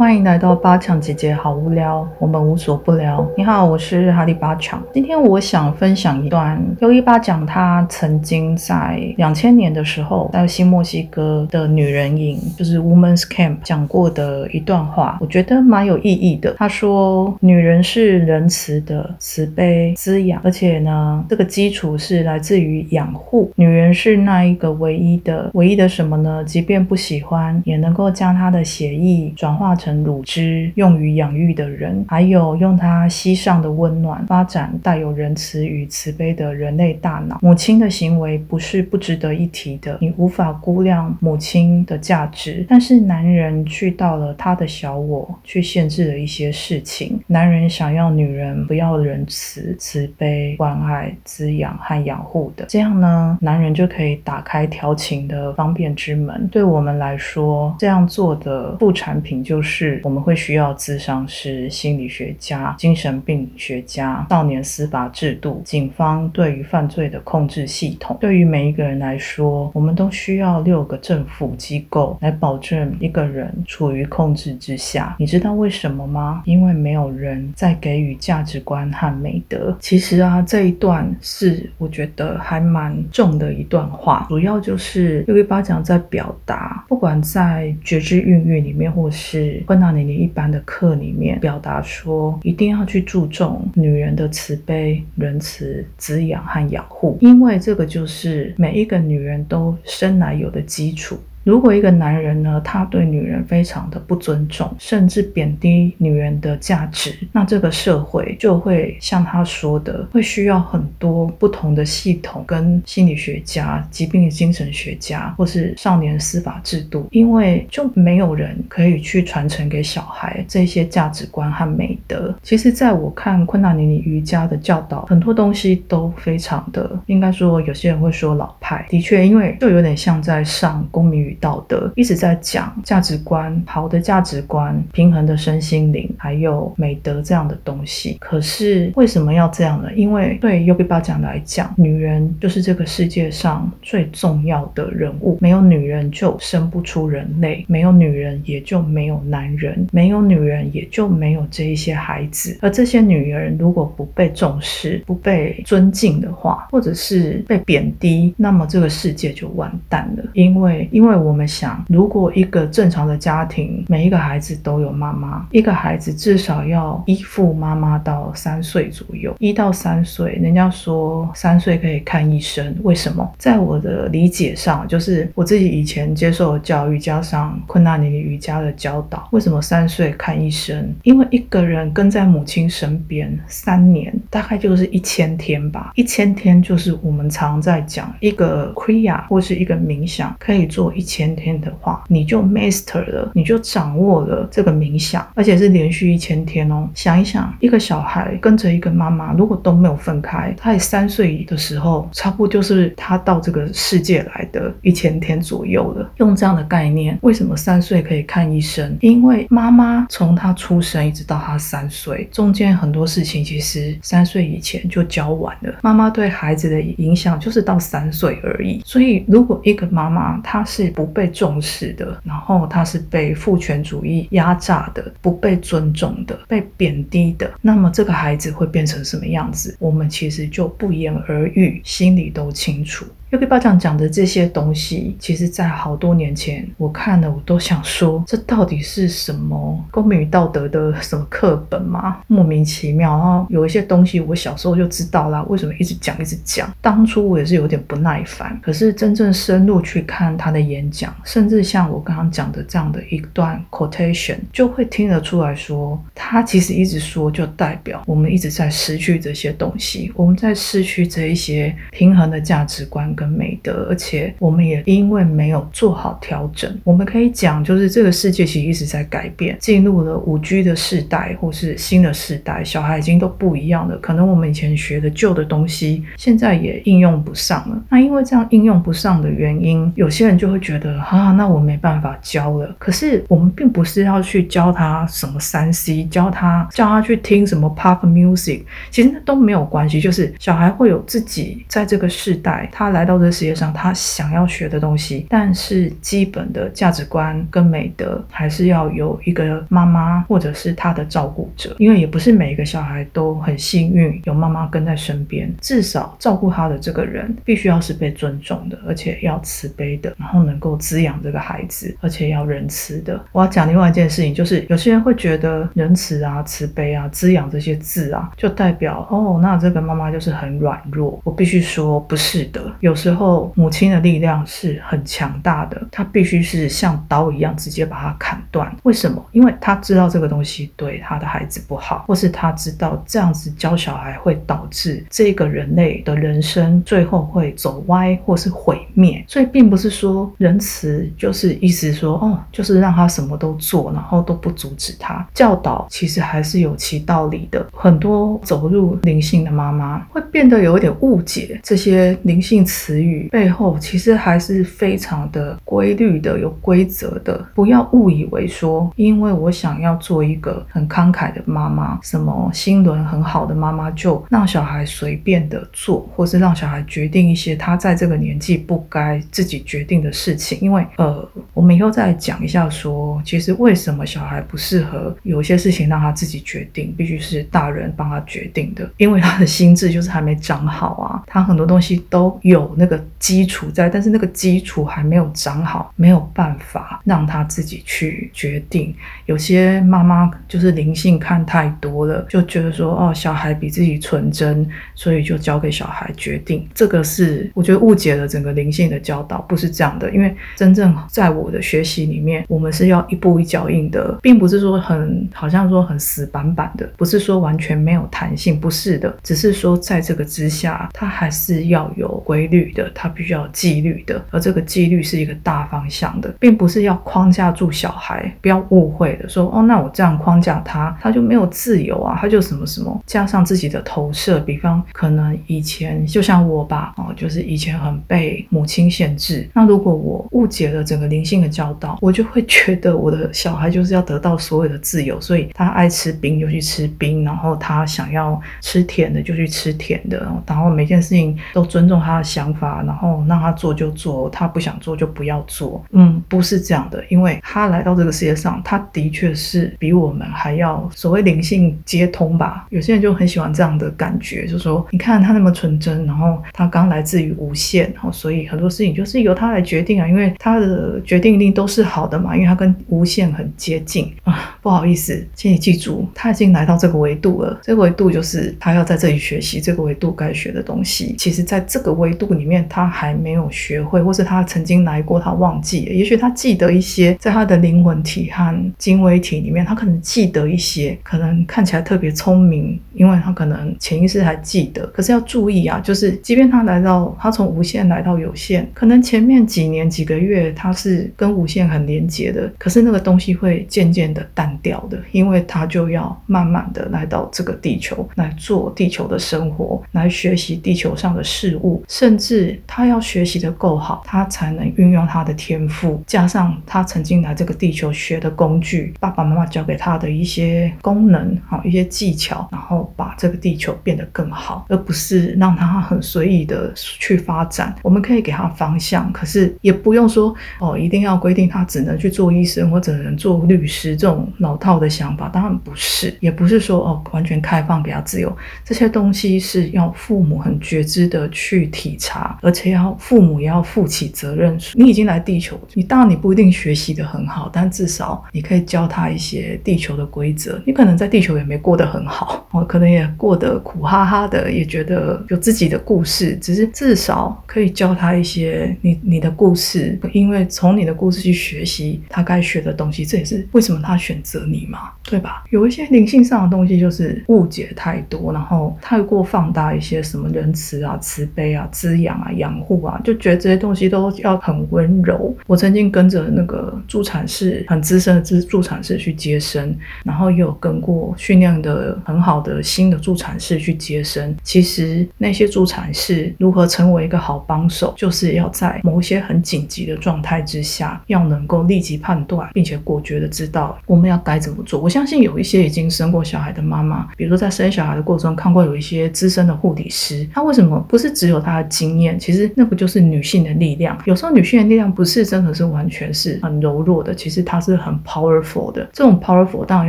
欢迎来到八强姐姐，好无聊，我们无所不聊。你好，我是哈利八强。今天我想分享一段优一八讲他曾经在两千年的时候在新墨西哥的女人营，就是 Women's Camp 讲过的一段话，我觉得蛮有意义的。他说：“女人是仁慈的，慈悲滋养，而且呢，这个基础是来自于养护。女人是那一个唯一的，唯一的什么呢？即便不喜欢，也能够将她的血液转化成。”乳汁用于养育的人，还有用它膝上的温暖发展带有仁慈与慈悲的人类大脑。母亲的行为不是不值得一提的，你无法估量母亲的价值。但是男人去到了他的小我，去限制了一些事情。男人想要女人不要仁慈、慈悲、关爱、滋养和养护的，这样呢，男人就可以打开调情的方便之门。对我们来说，这样做的副产品就是。是我们会需要咨商师、心理学家、精神病学家、少年司法制度、警方对于犯罪的控制系统。对于每一个人来说，我们都需要六个政府机构来保证一个人处于控制之下。你知道为什么吗？因为没有人在给予价值观和美德。其实啊，这一段是我觉得还蛮重的一段话，主要就是六一八讲在表达，不管在觉知孕育里面，或是昆达尼尼一般的课里面表达说，一定要去注重女人的慈悲、仁慈、滋养和养护，因为这个就是每一个女人都生来有的基础。如果一个男人呢，他对女人非常的不尊重，甚至贬低女人的价值，那这个社会就会像他说的，会需要很多不同的系统跟心理学家、疾病精神学家，或是少年司法制度，因为就没有人可以去传承给小孩这些价值观和美德。其实，在我看昆达尼尼瑜伽的教导，很多东西都非常的，应该说有些人会说老派，的确，因为就有点像在上公民。道德一直在讲价值观，好的价值观，平衡的身心灵，还有美德这样的东西。可是为什么要这样呢？因为对 Yogi 巴讲来讲，女人就是这个世界上最重要的人物。没有女人就生不出人类，没有女人也就没有男人，没有女人也就没有这一些孩子。而这些女人如果不被重视、不被尊敬的话，或者是被贬低，那么这个世界就完蛋了。因为，因为。我们想，如果一个正常的家庭，每一个孩子都有妈妈，一个孩子至少要依附妈妈到三岁左右，一到三岁，人家说三岁可以看医生，为什么？在我的理解上，就是我自己以前接受的教育加上昆纳尼瑜伽的教导，为什么三岁看医生？因为一个人跟在母亲身边三年，大概就是一千天吧，一千天就是我们常在讲一个 kriya 或是一个冥想可以做一。千天的话，你就 master 了，你就掌握了这个冥想，而且是连续一千天哦。想一想，一个小孩跟着一个妈妈，如果都没有分开，他三岁的时候，差不多就是他到这个世界来的一千天左右了。用这样的概念，为什么三岁可以看医生？因为妈妈从他出生一直到他三岁，中间很多事情其实三岁以前就教完了。妈妈对孩子的影响就是到三岁而已。所以，如果一个妈妈她是不被重视的，然后他是被父权主义压榨的，不被尊重的，被贬低的，那么这个孩子会变成什么样子？我们其实就不言而喻，心里都清楚。又给巴讲讲的这些东西，其实在好多年前我看了，我都想说，这到底是什么公民与道德的什么课本吗？莫名其妙。然后有一些东西我小时候就知道啦，为什么一直讲一直讲？当初我也是有点不耐烦。可是真正深入去看他的演讲，甚至像我刚刚讲的这样的一段 quotation，就会听得出来说，他其实一直说，就代表我们一直在失去这些东西，我们在失去这一些平衡的价值观。跟美德，而且我们也因为没有做好调整，我们可以讲，就是这个世界其实一直在改变，进入了五 G 的世代或是新的世代，小孩已经都不一样了。可能我们以前学的旧的东西，现在也应用不上了。那因为这样应用不上的原因，有些人就会觉得啊，那我没办法教了。可是我们并不是要去教他什么三 C，教他教他去听什么 Pop Music，其实那都没有关系。就是小孩会有自己在这个世代，他来。到这个世界上，他想要学的东西，但是基本的价值观跟美德还是要有一个妈妈或者是他的照顾者，因为也不是每一个小孩都很幸运有妈妈跟在身边，至少照顾他的这个人必须要是被尊重的，而且要慈悲的，然后能够够滋养这个孩子，而且要仁慈的。我要讲另外一件事情，就是有些人会觉得仁慈啊、慈悲啊、滋养这些字啊，就代表哦，那这个妈妈就是很软弱。我必须说，不是的。有时候母亲的力量是很强大的，她必须是像刀一样直接把它砍断。为什么？因为她知道这个东西对她的孩子不好，或是她知道这样子教小孩会导致这个人类的人生最后会走歪或是毁灭。所以，并不是说仁慈就是意思说哦，就是让他什么都做，然后都不阻止他。教导其实还是有其道理的。很多走入灵性的妈妈会变得有一点误解这些灵性词语背后，其实还是非常的规律的、有规则的。不要误以为说，因为我想要做一个很慷慨的妈妈，什么心轮很好的妈妈，就让小孩随便的做，或是让小孩决定一些他在这个年纪不该自己决定的事情。因为呃，我们以后再讲一下说，其实为什么小孩不适合有些事情让他自己决定，必须是大人帮他决定的，因为他的心智就是还没长好啊，他很多东西都有那个基础在，但是那个基础还没有长好，没有办法让他自己去决定。有些妈妈就是灵性看太多了，就觉得说哦，小孩比自己纯真，所以就交给小孩决定。这个是我觉得误解了整个灵性的教导，不是这样的。因为真正在我的学习里面，我们是要一步一脚印的，并不是说很好像说很死板板的，不是说完全没有弹性，不是的，只是说在这个之下，它还是要有规律的，它必须要纪律的，而这个纪律是一个大方向的，并不是要框架住小孩，不要误会的说哦，那我这样框架他，他就没有自由啊，他就什么什么，加上自己的投射，比方可能以前就像我吧，哦，就是以前很被母亲限制，那如果我误解了整个灵性的教导，我就会觉得我的小孩就是要得到所有的自由，所以他爱吃冰就去吃冰，然后他想要吃甜的就去吃甜的，然后每件事情都尊重他的想法，然后让他做就做，他不想做就不要做。嗯，不是这样的，因为他来到这个世界上，他的确是比我们还要所谓灵性接通吧。有些人就很喜欢这样的感觉，就说你看他那么纯真，然后他刚来自于无限，然后所以很多事情就是由他来决定啊，因为他的决定力都是好的嘛，因为他跟无限很接近啊。不好意思，请你记住，他已经来到这个维度了。这个维度就是他要在这里学习这个维度该学的东西。其实，在这个维度里面，他还没有学会，或是他曾经来过，他忘记了。也许他记得一些，在他的灵魂体和精微体里面，他可能记得一些，可能看起来特别聪明，因为他可能潜意识还记得。可是要注意啊，就是即便他来到，他从无限来到有限，可能前面几年几几个月他是跟无限很连接的，可是那个东西会渐渐的淡。掉的，因为他就要慢慢的来到这个地球来做地球的生活，来学习地球上的事物，甚至他要学习的够好，他才能运用他的天赋，加上他曾经来这个地球学的工具，爸爸妈妈教给他的一些功能，好一些技巧，然后把这个地球变得更好，而不是让他很随意的去发展。我们可以给他方向，可是也不不用说哦，一定要规定他只能去做医生或者能做律师这种。老套的想法当然不是，也不是说哦完全开放给他自由，这些东西是要父母很觉知的去体察，而且要父母也要负起责任。你已经来地球，你当然你不一定学习的很好，但至少你可以教他一些地球的规则。你可能在地球也没过得很好，我，可能也过得苦哈哈的，也觉得有自己的故事，只是至少可以教他一些你你的故事，因为从你的故事去学习他该学的东西，这也是为什么他选择。你嘛，对吧？有一些灵性上的东西就是误解太多，然后太过放大一些什么仁慈啊、慈悲啊、滋养啊、养护啊，就觉得这些东西都要很温柔。我曾经跟着那个助产士很资深的助助产士去接生，然后也有跟过训练的很好的新的助产士去接生。其实那些助产士如何成为一个好帮手，就是要在某些很紧急的状态之下，要能够立即判断，并且果决的知道我们要。该怎么做？我相信有一些已经生过小孩的妈妈，比如说在生小孩的过程中看过有一些资深的护理师，他为什么不是只有他的经验，其实那不就是女性的力量？有时候女性的力量不是真的是完全是很柔弱的，其实它是很 powerful 的。这种 powerful 当然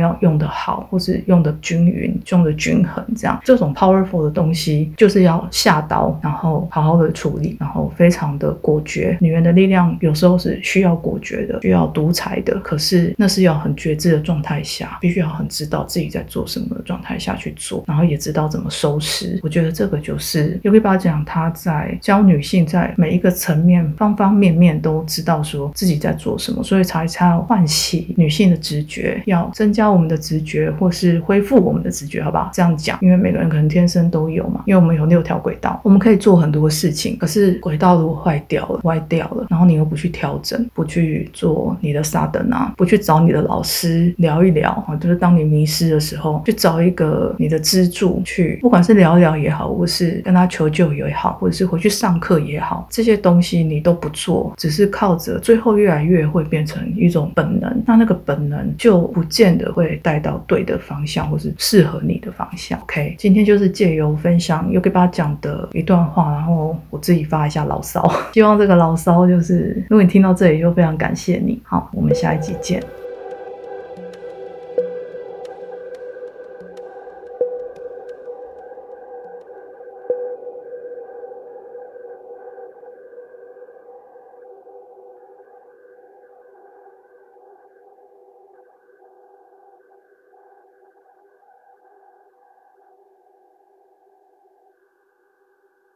要用得好，或是用的均匀、用的均衡，这样这种 powerful 的东西就是要下刀，然后好好的处理，然后非常的果决。女人的力量有时候是需要果决的，需要独裁的，可是那是要很觉知的状态下，必须要很知道自己在做什么的状态下去做，然后也知道怎么收拾。我觉得这个就是 Yogi 巴讲他在教女性在每一个层面、方方面面都知道说自己在做什么，所以才才要唤起女性的直觉，要增加我们的直觉，或是恢复我们的直觉，好不好？这样讲，因为每个人可能天生都有嘛，因为我们有六条轨道，我们可以做很多事情，可是轨道如果坏掉了、歪掉了，然后你又不去调整，不去做你的沙灯啊，不去找你的老师聊一聊啊，就是当你迷失的时候，去找一个你的支柱去，不管是聊聊也好，或是跟他求救也好，或者是回去上课也好，这些东西你都不做，只是靠着，最后越来越会变成一种本能，那那个本能就不见得会带到对的方向，或是适合你的方向。OK，今天就是借由分享又给大家讲的一段话，然后我自己发一下牢骚，希望这个牢骚就是，如果你听到这里，就非常感谢你。好，我们下一集见。